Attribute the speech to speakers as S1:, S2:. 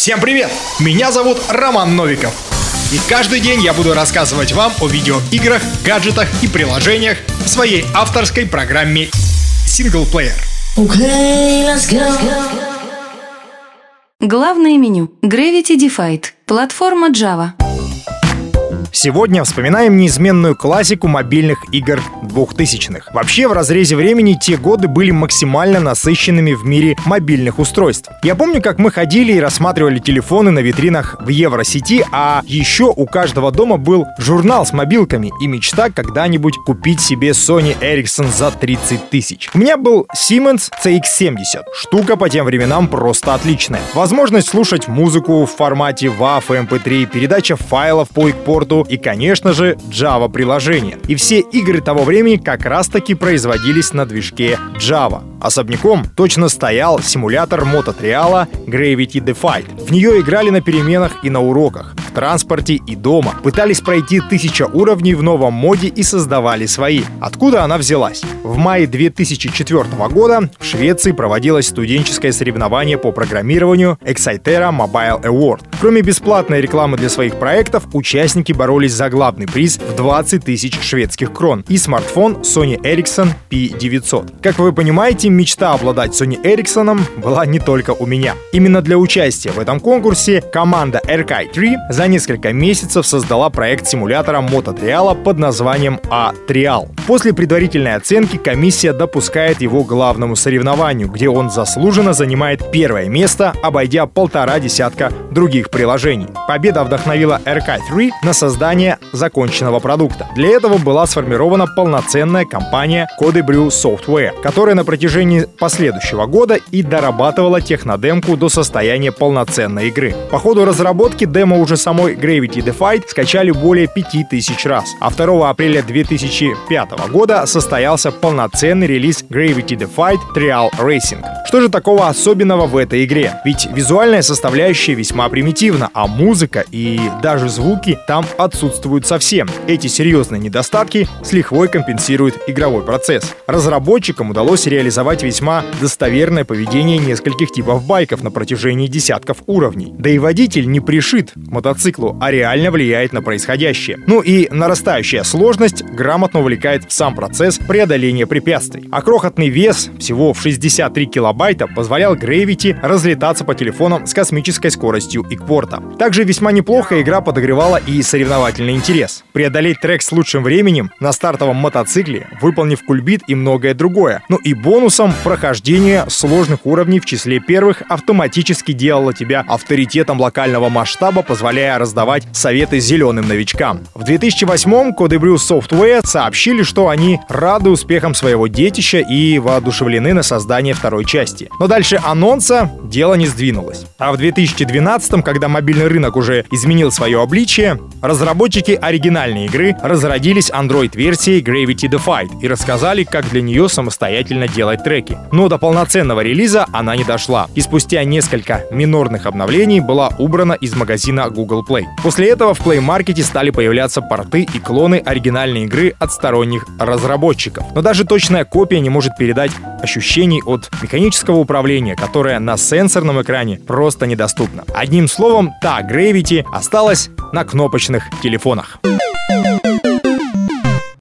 S1: Всем привет! Меня зовут Роман Новиков. И каждый день я буду рассказывать вам о видеоиграх, гаджетах и приложениях в своей авторской программе Single Okay, let's go.
S2: Главное меню. Gravity Defied. Платформа Java.
S1: Сегодня вспоминаем неизменную классику мобильных игр 2000-х. Вообще, в разрезе времени те годы были максимально насыщенными в мире мобильных устройств. Я помню, как мы ходили и рассматривали телефоны на витринах в Евросети, а еще у каждого дома был журнал с мобилками и мечта когда-нибудь купить себе Sony Ericsson за 30 тысяч. У меня был Siemens CX70. Штука по тем временам просто отличная. Возможность слушать музыку в формате WAV и MP3, передача файлов по экпорту и, конечно же, Java приложения. И все игры того времени как раз-таки производились на движке Java. Особняком точно стоял симулятор мототриала Gravity Defied. В нее играли на переменах и на уроках, в транспорте и дома. Пытались пройти тысяча уровней в новом моде и создавали свои. Откуда она взялась? В мае 2004 года в Швеции проводилось студенческое соревнование по программированию Excitera Mobile Award. Кроме бесплатной рекламы для своих проектов, участники боролись за главный приз в 20 тысяч шведских крон и смартфон Sony Ericsson P900. Как вы понимаете, мечта обладать Sony Ericsson была не только у меня. Именно для участия в этом конкурсе команда RK3 за несколько месяцев создала проект симулятора мототриала под названием A-Trial. После предварительной оценки комиссия допускает его к главному соревнованию, где он заслуженно занимает первое место, обойдя полтора десятка других приложений. Победа вдохновила RK3 на создание законченного продукта. Для этого была сформирована полноценная компания Codebrew Software, которая на протяжении последующего года и дорабатывала технодемку до состояния полноценной игры. По ходу разработки демо уже самой Gravity Defied скачали более 5000 раз, а 2 апреля 2005 года состоялся полноценный релиз Gravity Defied Trial Racing. Что же такого особенного в этой игре? Ведь визуальная составляющая весьма примитивна примитивно, а музыка и даже звуки там отсутствуют совсем. Эти серьезные недостатки с лихвой компенсирует игровой процесс. Разработчикам удалось реализовать весьма достоверное поведение нескольких типов байков на протяжении десятков уровней. Да и водитель не пришит к мотоциклу, а реально влияет на происходящее. Ну и нарастающая сложность грамотно увлекает в сам процесс преодоления препятствий. А крохотный вес, всего в 63 килобайта, позволял Gravity разлетаться по телефонам с космической скоростью скоростью и кворта. Также весьма неплохо игра подогревала и соревновательный интерес. Преодолеть трек с лучшим временем на стартовом мотоцикле, выполнив кульбит и многое другое. Ну и бонусом прохождение сложных уровней в числе первых автоматически делало тебя авторитетом локального масштаба, позволяя раздавать советы зеленым новичкам. В 2008-м Codebrew Software сообщили, что они рады успехам своего детища и воодушевлены на создание второй части. Но дальше анонса дело не сдвинулось. А в 2012 2015, когда мобильный рынок уже изменил свое обличие, разработчики оригинальной игры разродились Android-версией Gravity Defied и рассказали, как для нее самостоятельно делать треки. Но до полноценного релиза она не дошла, и спустя несколько минорных обновлений была убрана из магазина Google Play. После этого в Play Market стали появляться порты и клоны оригинальной игры от сторонних разработчиков. Но даже точная копия не может передать ощущений от механического управления, которое на сенсорном экране просто недоступно. Одним словом, та Gravity осталась на кнопочных телефонах.